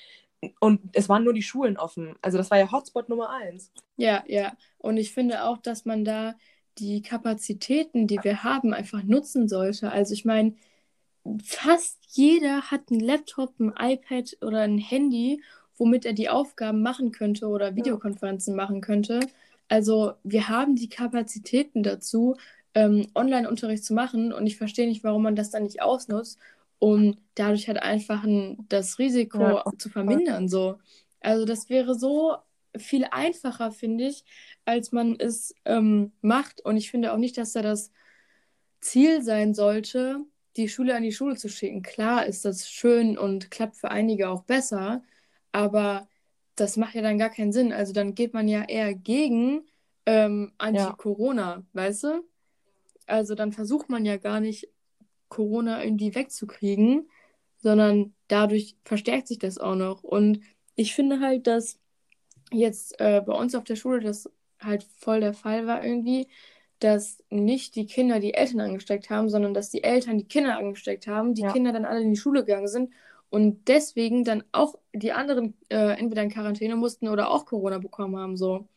Und es waren nur die Schulen offen. Also das war ja Hotspot Nummer eins. Ja, ja. Und ich finde auch, dass man da die Kapazitäten, die wir haben, einfach nutzen sollte. Also ich meine, fast jeder hat einen Laptop, ein iPad oder ein Handy, womit er die Aufgaben machen könnte oder Videokonferenzen machen könnte. Also wir haben die Kapazitäten dazu, ähm, Online-Unterricht zu machen und ich verstehe nicht, warum man das dann nicht ausnutzt, um dadurch halt einfach ein, das Risiko ja. zu vermindern. So. Also das wäre so viel einfacher, finde ich, als man es ähm, macht. Und ich finde auch nicht, dass da das Ziel sein sollte, die Schule an die Schule zu schicken. Klar ist das schön und klappt für einige auch besser, aber das macht ja dann gar keinen Sinn. Also dann geht man ja eher gegen ähm, Anti-Corona, ja. weißt du? Also dann versucht man ja gar nicht, Corona irgendwie wegzukriegen, sondern dadurch verstärkt sich das auch noch. Und ich finde halt, dass jetzt äh, bei uns auf der Schule das halt voll der Fall war irgendwie, dass nicht die Kinder die Eltern angesteckt haben, sondern dass die Eltern die Kinder angesteckt haben, die ja. Kinder dann alle in die Schule gegangen sind und deswegen dann auch die anderen äh, entweder in Quarantäne mussten oder auch Corona bekommen haben so.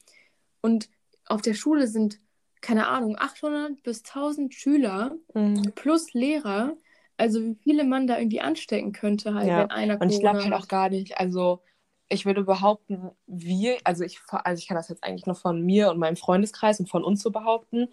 Und auf der Schule sind keine Ahnung 800 bis 1000 Schüler mhm. plus Lehrer. Also wie viele man da irgendwie anstecken könnte halt, ja. wenn einer Corona Und ich glaube halt auch gar nicht, also ich würde behaupten, wir, also ich, also ich kann das jetzt eigentlich nur von mir und meinem Freundeskreis und von uns so behaupten.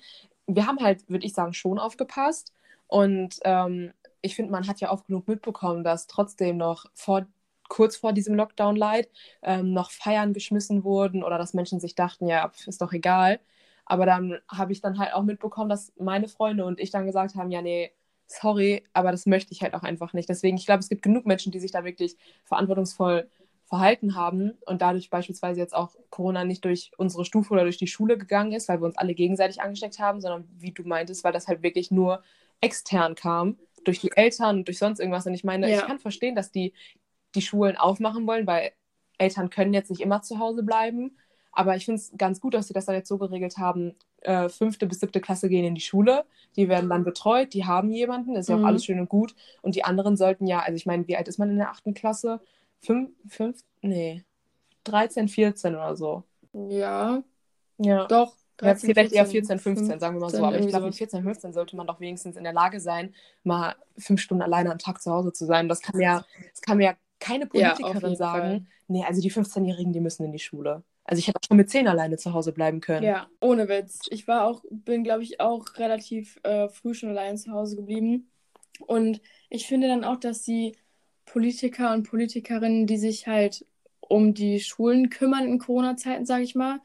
Wir haben halt, würde ich sagen, schon aufgepasst. Und ähm, ich finde, man hat ja oft genug mitbekommen, dass trotzdem noch vor, kurz vor diesem Lockdown-Light ähm, noch Feiern geschmissen wurden oder dass Menschen sich dachten, ja, ist doch egal. Aber dann habe ich dann halt auch mitbekommen, dass meine Freunde und ich dann gesagt haben, ja, nee, sorry, aber das möchte ich halt auch einfach nicht. Deswegen, ich glaube, es gibt genug Menschen, die sich da wirklich verantwortungsvoll verhalten haben und dadurch beispielsweise jetzt auch Corona nicht durch unsere Stufe oder durch die Schule gegangen ist, weil wir uns alle gegenseitig angesteckt haben, sondern wie du meintest, weil das halt wirklich nur extern kam, durch die Eltern und durch sonst irgendwas. Und ich meine, ja. ich kann verstehen, dass die die Schulen aufmachen wollen, weil Eltern können jetzt nicht immer zu Hause bleiben. Aber ich finde es ganz gut, dass sie das dann jetzt so geregelt haben. Äh, fünfte bis siebte Klasse gehen in die Schule, die werden dann betreut, die haben jemanden, ist ja auch mhm. alles schön und gut. Und die anderen sollten ja, also ich meine, wie alt ist man in der achten Klasse? fünf, fünf, nee, 13, 14 oder so. Ja. Ja. Doch. 13, vielleicht 14, eher 14, 15, 15, sagen wir mal so. Aber ich glaube, mit 14, 15 sollte man doch wenigstens in der Lage sein, mal fünf Stunden alleine am Tag zu Hause zu sein. Das kann ja, das kann ja keine Ja, auf Politikerin jeden sagen, Fall. nee, also die 15-Jährigen, die müssen in die Schule. Also ich hätte auch schon mit 10 alleine zu Hause bleiben können. Ja, ohne Witz. Ich war auch, bin, glaube ich, auch relativ äh, früh schon allein zu Hause geblieben. Und ich finde dann auch, dass die Politiker und Politikerinnen, die sich halt um die Schulen kümmern in Corona-Zeiten, sage ich mal,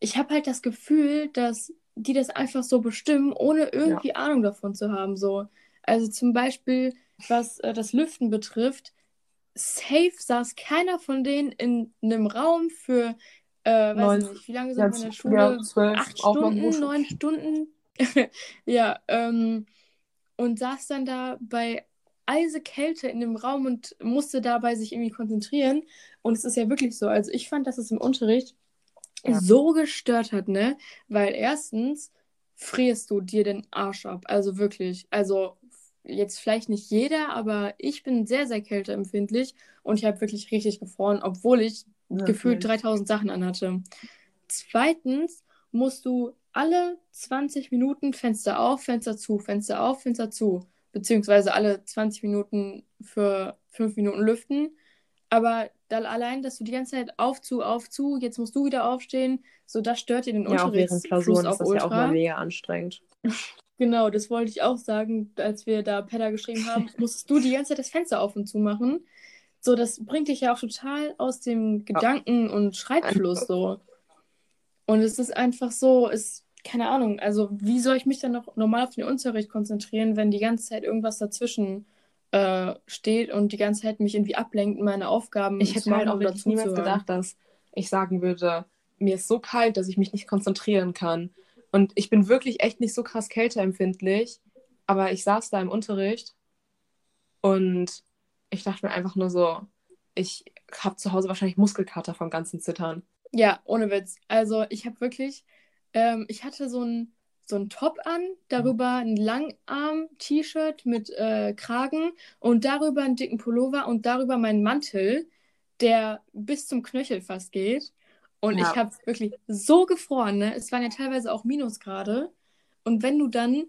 ich habe halt das Gefühl, dass die das einfach so bestimmen, ohne irgendwie Ahnung davon zu haben. So. Also zum Beispiel, was äh, das Lüften betrifft, safe saß keiner von denen in einem Raum für, äh, weiß nicht, wie lange sind Ja, wir in der Schule? ja, zwölf, Acht auch mal Stunden, neun Stunden. ja, ähm, und saß dann da bei Eisekälte in dem Raum und musste dabei sich irgendwie konzentrieren. Und es ist ja wirklich so. Also ich fand, dass es im Unterricht Ja. so gestört hat, ne? Weil erstens frierst du dir den Arsch ab. Also wirklich. Also jetzt vielleicht nicht jeder, aber ich bin sehr, sehr kälteempfindlich und ich habe wirklich richtig gefroren, obwohl ich gefühlt 3000 Sachen anhatte. Zweitens musst du alle 20 Minuten Fenster auf, Fenster zu, Fenster auf, Fenster zu. Beziehungsweise alle 20 Minuten für 5 Minuten lüften. Aber dann allein, dass du die ganze Zeit auf, zu, auf, zu, jetzt musst du wieder aufstehen, so das stört dir den Ja, auch während Unterrichtsfluss Klausuren ist das ja auch ultra. mal mega anstrengend. Genau, das wollte ich auch sagen, als wir da Pedda geschrieben haben, musstest du die ganze Zeit das Fenster auf und zu machen. So, das bringt dich ja auch total aus dem Gedanken- und Schreibfluss so. Und es ist einfach so, ist, keine Ahnung, also wie soll ich mich dann noch normal auf den Unterricht konzentrieren, wenn die ganze Zeit irgendwas dazwischen äh, steht und die ganze Zeit mich irgendwie ablenkt, meine Aufgaben Ich hätte halt auch wirklich niemals gedacht, dass ich sagen würde, mir ist so kalt, dass ich mich nicht konzentrieren kann. Und ich bin wirklich echt nicht so krass kälteempfindlich, aber ich saß da im Unterricht und ich dachte mir einfach nur so, ich habe zu Hause wahrscheinlich Muskelkater vom ganzen Zittern. Ja, ohne Witz. Also ich habe wirklich, ähm, ich hatte so ein, so ein Top an, darüber ein Langarm-T-Shirt mit äh, Kragen und darüber einen dicken Pullover und darüber meinen Mantel, der bis zum Knöchel fast geht. Und Ja. ich habe wirklich so gefroren, ne? Es waren ja teilweise auch Minusgrade. Und wenn du dann,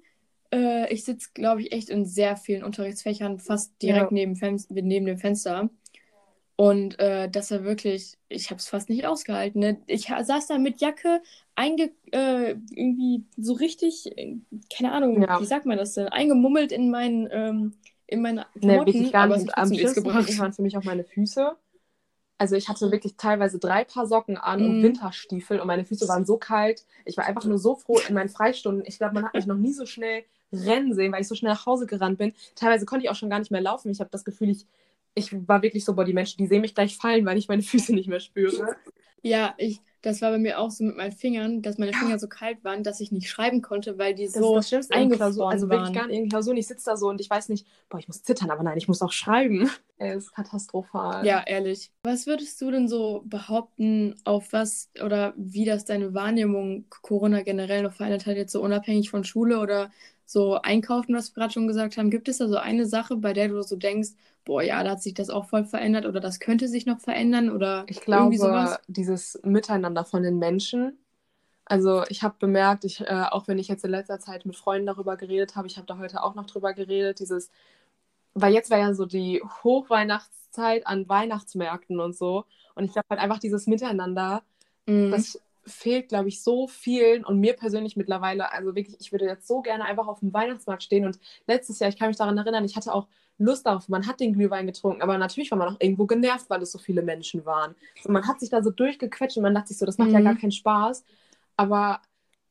äh, ich sitze, glaube ich, echt in sehr vielen Unterrichtsfächern, fast direkt Ja. neben, Fen neben dem Fenster. Und äh, das war wirklich, ich habe es fast nicht ausgehalten. Ne? Ich saß da mit Jacke, einge, äh, irgendwie so richtig, äh, keine Ahnung, Ja. wie sagt man das denn, eingemummelt in meinen, ähm, in meine Nee, wirklich gar nicht. am wirklich waren für mich auch meine Füße. Also ich hatte wirklich teilweise drei Paar Socken an und Mhm. Winterstiefel und meine Füße waren so kalt. Ich war einfach nur so froh in meinen Freistunden. Ich glaube, man hat mich noch nie so schnell rennen sehen, weil ich so schnell nach Hause gerannt bin. Teilweise konnte ich auch schon gar nicht mehr laufen. Ich habe das Gefühl, ich, ich war wirklich so, boah, die Menschen, die sehen mich gleich fallen, weil ich meine Füße nicht mehr spüre. Ja, ich, das war bei mir auch so mit meinen Fingern, dass meine Ja. Finger so kalt waren, dass ich nicht schreiben konnte, weil die Das so ist das Schlimmste in Klausur. eingefroren Also wirklich gar nicht in Klausuren. Ich sitze da so und ich weiß nicht, boah, ich muss zittern, aber nein, ich muss auch schreiben. Das ist katastrophal. Ja, ehrlich. Was würdest du denn so behaupten, auf was oder wie das deine Wahrnehmung Corona generell noch verändert hat, jetzt so unabhängig von Schule oder so Einkaufen, was wir gerade schon gesagt haben? Gibt es da so eine Sache, bei der du so denkst, boah, ja, da hat sich das auch voll verändert oder das könnte sich noch verändern oder Ich irgendwie glaube, sowas? dieses Miteinander von den Menschen. Also ich habe bemerkt, ich, äh, auch wenn ich jetzt in letzter Zeit mit Freunden darüber geredet habe, ich habe da heute auch noch drüber geredet, dieses, weil jetzt war ja so die Hochweihnachtszeit an Weihnachtsmärkten und so. Und ich glaube halt einfach dieses Miteinander, Mhm. das fehlt, glaube ich, so vielen und mir persönlich mittlerweile, also wirklich, ich würde jetzt so gerne einfach auf dem Weihnachtsmarkt stehen und letztes Jahr, ich kann mich daran erinnern, ich hatte auch Lust darauf, man hat den Glühwein getrunken, aber natürlich war man auch irgendwo genervt, weil es so viele Menschen waren. So, man hat sich da so durchgequetscht und man dachte sich so, das macht ja Mhm. gar keinen Spaß, aber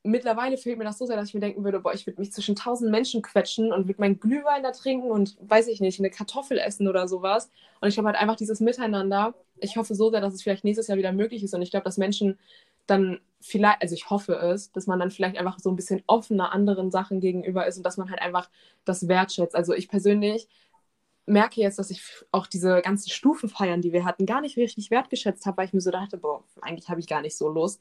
mittlerweile fehlt mir das so sehr, dass ich mir denken würde, boah, ich würde mich zwischen tausend Menschen quetschen und würde meinen Glühwein da trinken und, weiß ich nicht, eine Kartoffel essen oder sowas. Und ich glaube halt einfach dieses Miteinander, ich hoffe so sehr, dass es vielleicht nächstes Jahr wieder möglich ist und ich glaube, dass Menschen dann vielleicht, also ich hoffe es, dass man dann vielleicht einfach so ein bisschen offener anderen Sachen gegenüber ist und dass man halt einfach das wertschätzt. Also ich persönlich merke jetzt, dass ich auch diese ganzen Stufenfeiern, die wir hatten, gar nicht richtig wertgeschätzt habe, weil ich mir so dachte, boah, eigentlich habe ich gar nicht so Lust.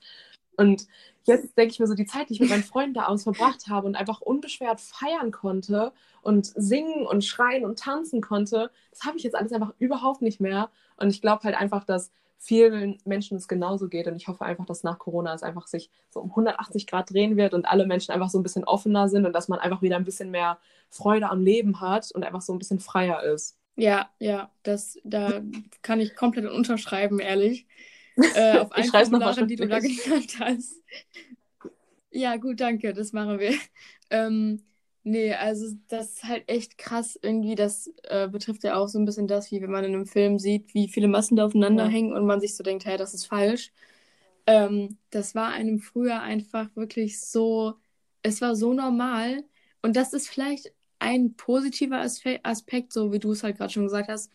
Und jetzt denke ich mir so, die Zeit, die ich mit meinen Freunden da abends verbracht habe und einfach unbeschwert feiern konnte und singen und schreien und tanzen konnte, das habe ich jetzt alles einfach überhaupt nicht mehr. Und ich glaube halt einfach, dass vielen Menschen es genauso geht. Und ich hoffe einfach, dass nach Corona es einfach sich so um 180 Grad drehen wird und alle Menschen einfach so ein bisschen offener sind und dass man einfach wieder ein bisschen mehr Freude am Leben hat und einfach so ein bisschen freier ist. Ja, ja, das, da kann ich komplett unterschreiben, ehrlich. Äh, auf allen Formularen, die du da genannt hast. Ja, gut, danke, das machen wir. Ähm, nee, also das ist halt echt krass irgendwie. Das äh, betrifft ja auch so ein bisschen das, wie wenn man in einem Film sieht, wie viele Massen da aufeinander ja. hängen und man sich so denkt, hey, das ist falsch. Ähm, das war einem früher einfach wirklich so, es war so normal. Und das ist vielleicht ein positiver Aspe Aspekt, so wie du es halt gerade schon gesagt hast,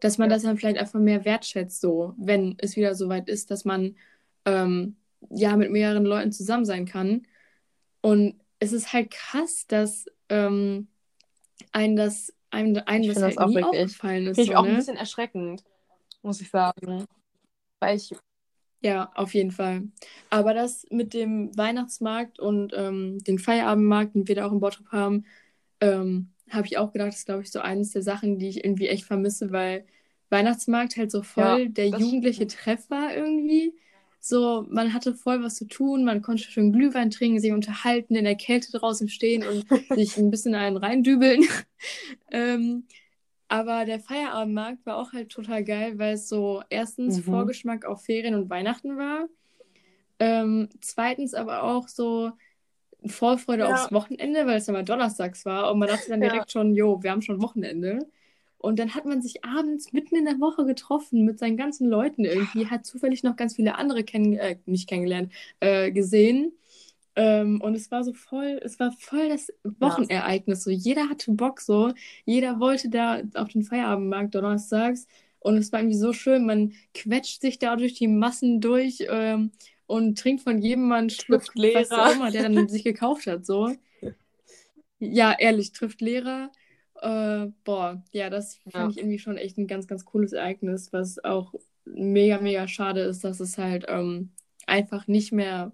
dass man ja. das dann vielleicht einfach mehr wertschätzt, so, wenn es wieder so weit ist, dass man ähm, ja mit mehreren Leuten zusammen sein kann. Und es ist halt krass, dass ähm, einem das, einem, einem das, halt das auch nie wirklich. aufgefallen ist. Finde ich so, auch ne? ein bisschen erschreckend, muss ich sagen. Weil ich. Ja, auf jeden Fall. Aber das mit dem Weihnachtsmarkt und ähm, den Feierabendmarkt, den wir da auch in Bottrop haben, ähm, habe ich auch gedacht, das ist, glaube ich, so eines der Sachen, die ich irgendwie echt vermisse, weil Weihnachtsmarkt halt so voll ja, der jugendliche stimmt. Treff war irgendwie. So, man hatte voll was zu tun, man konnte schön Glühwein trinken, sich unterhalten, in der Kälte draußen stehen und sich ein bisschen einen reindübeln. ähm, aber der Feierabendmarkt war auch halt total geil, weil es so erstens mhm. Vorgeschmack auf Ferien und Weihnachten war. Ähm, zweitens aber auch so Vorfreude ja. aufs Wochenende, weil es ja mal donnerstags war und man dachte dann direkt ja. schon, jo, wir haben schon Wochenende. Und dann hat man sich abends mitten in der Woche getroffen mit seinen ganzen Leuten irgendwie, hat zufällig noch ganz viele andere kenn äh, nicht kennengelernt, äh, gesehen. Ähm, und es war so voll, es war voll das Wochenereignis. So, jeder hatte Bock so, jeder wollte da auf den Feierabendmarkt donnerstags. Und es war irgendwie so schön, man quetscht sich da durch die Massen durch ähm, und trinkt von jedem mal einen Schluck, was auch immer, der dann sich gekauft hat. So. Ja, ehrlich, trifft Lehrer. Äh, boah, ja, das fand ja. ich irgendwie schon echt ein ganz, ganz cooles Ereignis, was auch mega, mega schade ist, dass es halt ähm, einfach nicht mehr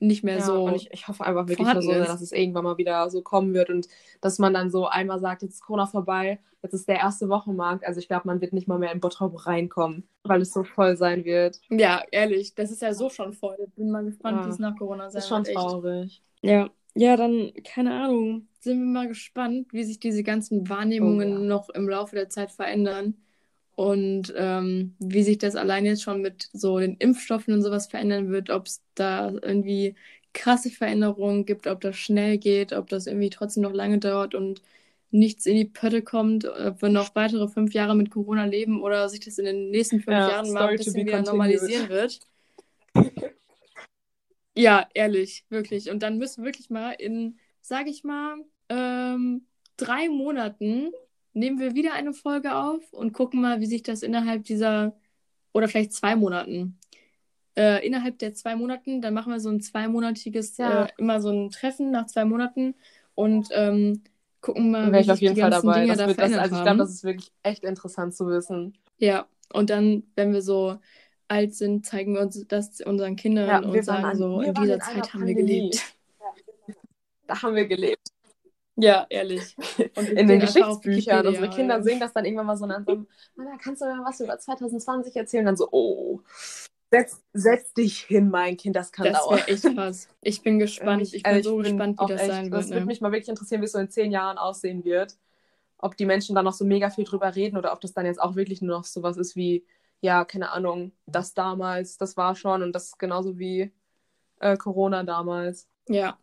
nicht mehr ja, so. Und ich, ich hoffe einfach wirklich nur so, dass es irgendwann mal wieder so kommen wird und dass man dann so einmal sagt, jetzt ist Corona vorbei, jetzt ist der erste Wochenmarkt. Also ich glaube, man wird nicht mal mehr in Bottrop reinkommen, weil es so voll sein wird. Ja, ehrlich, das ist ja so schon voll. Bin mal gespannt, ja. wie es nach Corona sein wird. Das ist schon traurig. Ja. Ja, dann, keine Ahnung, sind wir mal gespannt, wie sich diese ganzen Wahrnehmungen oh, ja. noch im Laufe der Zeit verändern und ähm, wie sich das allein jetzt schon mit so den Impfstoffen und sowas verändern wird, ob es da irgendwie krasse Veränderungen gibt, ob das schnell geht, ob das irgendwie trotzdem noch lange dauert und nichts in die Pötte kommt, ob wir noch weitere fünf Jahre mit Corona leben oder sich das in den nächsten fünf ja, Jahren mal ein bisschen wieder normalisieren wird. Ja, ehrlich, wirklich. Und dann müssen wir wirklich mal in, sag ich mal, ähm, drei Monaten nehmen wir wieder eine Folge auf und gucken mal, wie sich das innerhalb dieser, oder vielleicht zwei Monaten, äh, innerhalb der zwei Monaten, dann machen wir so ein zweimonatiges, ja. äh, immer so ein Treffen nach zwei Monaten und ähm, gucken mal, wie sich auf jeden die Fall ganzen dabei. Dinge das da das, Also ich glaube, das ist wirklich echt interessant zu wissen. Ja, und dann, wenn wir so alt sind, zeigen wir uns das unseren Kindern ja, und sagen an, so, in dieser in Zeit haben wir gelebt. Ja. Da haben wir gelebt. Ja, ehrlich. in den Geschichtsbüchern. Unsere Kinder ja. sehen das dann irgendwann mal so und dann so, Mama, kannst du mir was über 2020 erzählen? Und dann so, oh, setz, setz dich hin, mein Kind, das kann das dauern. Das wäre echt krass. Ich bin gespannt. Ich, ich bin also so bin gespannt, wie das echt, sein wird. Das ne? würde mich mal wirklich interessieren, wie es so in zehn Jahren aussehen wird. Ob die Menschen dann noch so mega viel drüber reden oder ob das dann jetzt auch wirklich nur noch so was ist wie, ja, keine Ahnung, das damals, das war schon und das ist genauso wie äh, Corona damals. Ja.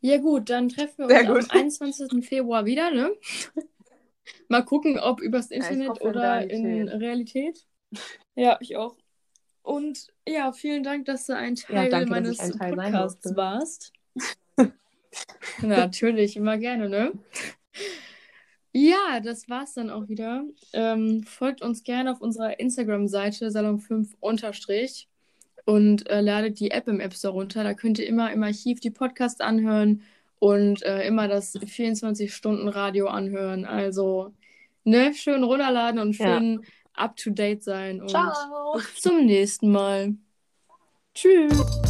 Ja, gut, dann treffen wir uns am 21. Februar wieder, ne? Mal gucken, ob übers Internet ja, oder in Realität. Ja, ich auch. Und ja, vielen Dank, dass du ein Teil ja, danke, meines ein Teil Podcasts warst. Natürlich, immer gerne, ne? Ja, das war's dann auch wieder. Ähm, folgt uns gerne auf unserer Instagram-Seite Salon5 unterstrich und äh, ladet die App im App Store runter. Da könnt ihr immer im Archiv die Podcasts anhören und äh, immer das 24-Stunden-Radio anhören. Also, ne, schön runterladen und schön ja. up to date sein. Und Ciao. bis zum nächsten Mal. Tschüss.